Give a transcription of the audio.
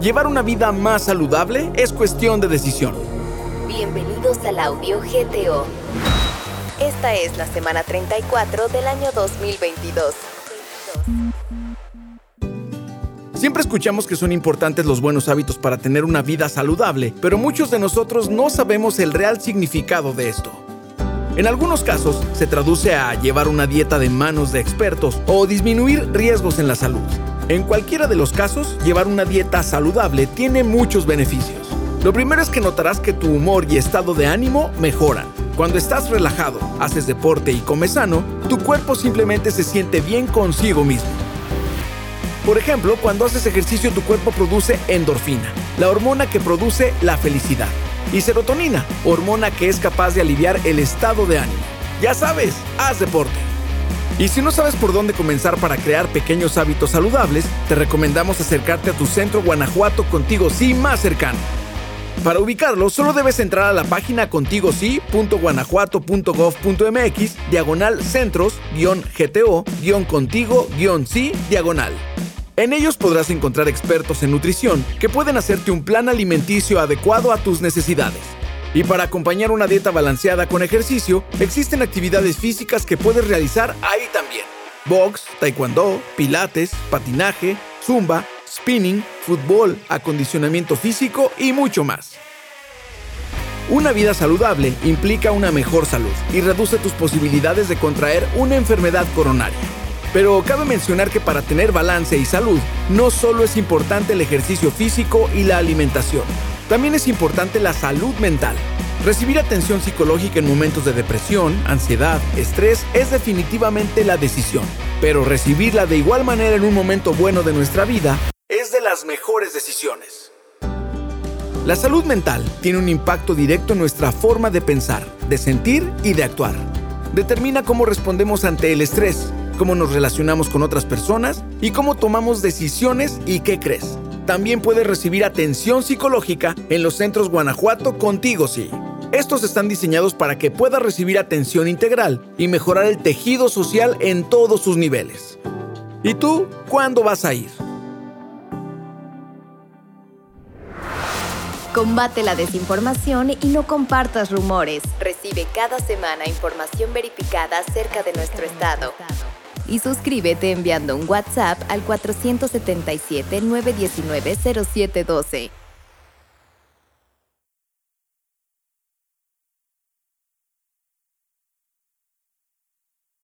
Llevar una vida más saludable es cuestión de decisión. Bienvenidos al audio GTO. Esta es la semana 34 del año 2022. Siempre escuchamos que son importantes los buenos hábitos para tener una vida saludable, pero muchos de nosotros no sabemos el real significado de esto. En algunos casos se traduce a llevar una dieta de manos de expertos o disminuir riesgos en la salud. En cualquiera de los casos, llevar una dieta saludable tiene muchos beneficios. Lo primero es que notarás que tu humor y estado de ánimo mejoran. Cuando estás relajado, haces deporte y comes sano, tu cuerpo simplemente se siente bien consigo mismo. Por ejemplo, cuando haces ejercicio tu cuerpo produce endorfina, la hormona que produce la felicidad, y serotonina, hormona que es capaz de aliviar el estado de ánimo. Ya sabes, haz deporte. Y si no sabes por dónde comenzar para crear pequeños hábitos saludables, te recomendamos acercarte a tu centro Guanajuato Contigo Sí más cercano. Para ubicarlo, solo debes entrar a la página contigosí.guanajuato.gov.mx, diagonal centros-gto-contigo-sí, diagonal. En ellos podrás encontrar expertos en nutrición que pueden hacerte un plan alimenticio adecuado a tus necesidades. Y para acompañar una dieta balanceada con ejercicio, existen actividades físicas que puedes realizar ahí también. Box, taekwondo, pilates, patinaje, zumba, spinning, fútbol, acondicionamiento físico y mucho más. Una vida saludable implica una mejor salud y reduce tus posibilidades de contraer una enfermedad coronaria. Pero cabe mencionar que para tener balance y salud, no solo es importante el ejercicio físico y la alimentación, también es importante la salud mental. Recibir atención psicológica en momentos de depresión, ansiedad, estrés es definitivamente la decisión, pero recibirla de igual manera en un momento bueno de nuestra vida es de las mejores decisiones. La salud mental tiene un impacto directo en nuestra forma de pensar, de sentir y de actuar. Determina cómo respondemos ante el estrés, cómo nos relacionamos con otras personas y cómo tomamos decisiones y qué crees también puedes recibir atención psicológica en los centros Guanajuato Contigo Sí. Estos están diseñados para que puedas recibir atención integral y mejorar el tejido social en todos sus niveles. ¿Y tú cuándo vas a ir? Combate la desinformación y no compartas rumores. Recibe cada semana información verificada acerca de nuestro estado y suscríbete enviando un WhatsApp al 477-919-0712.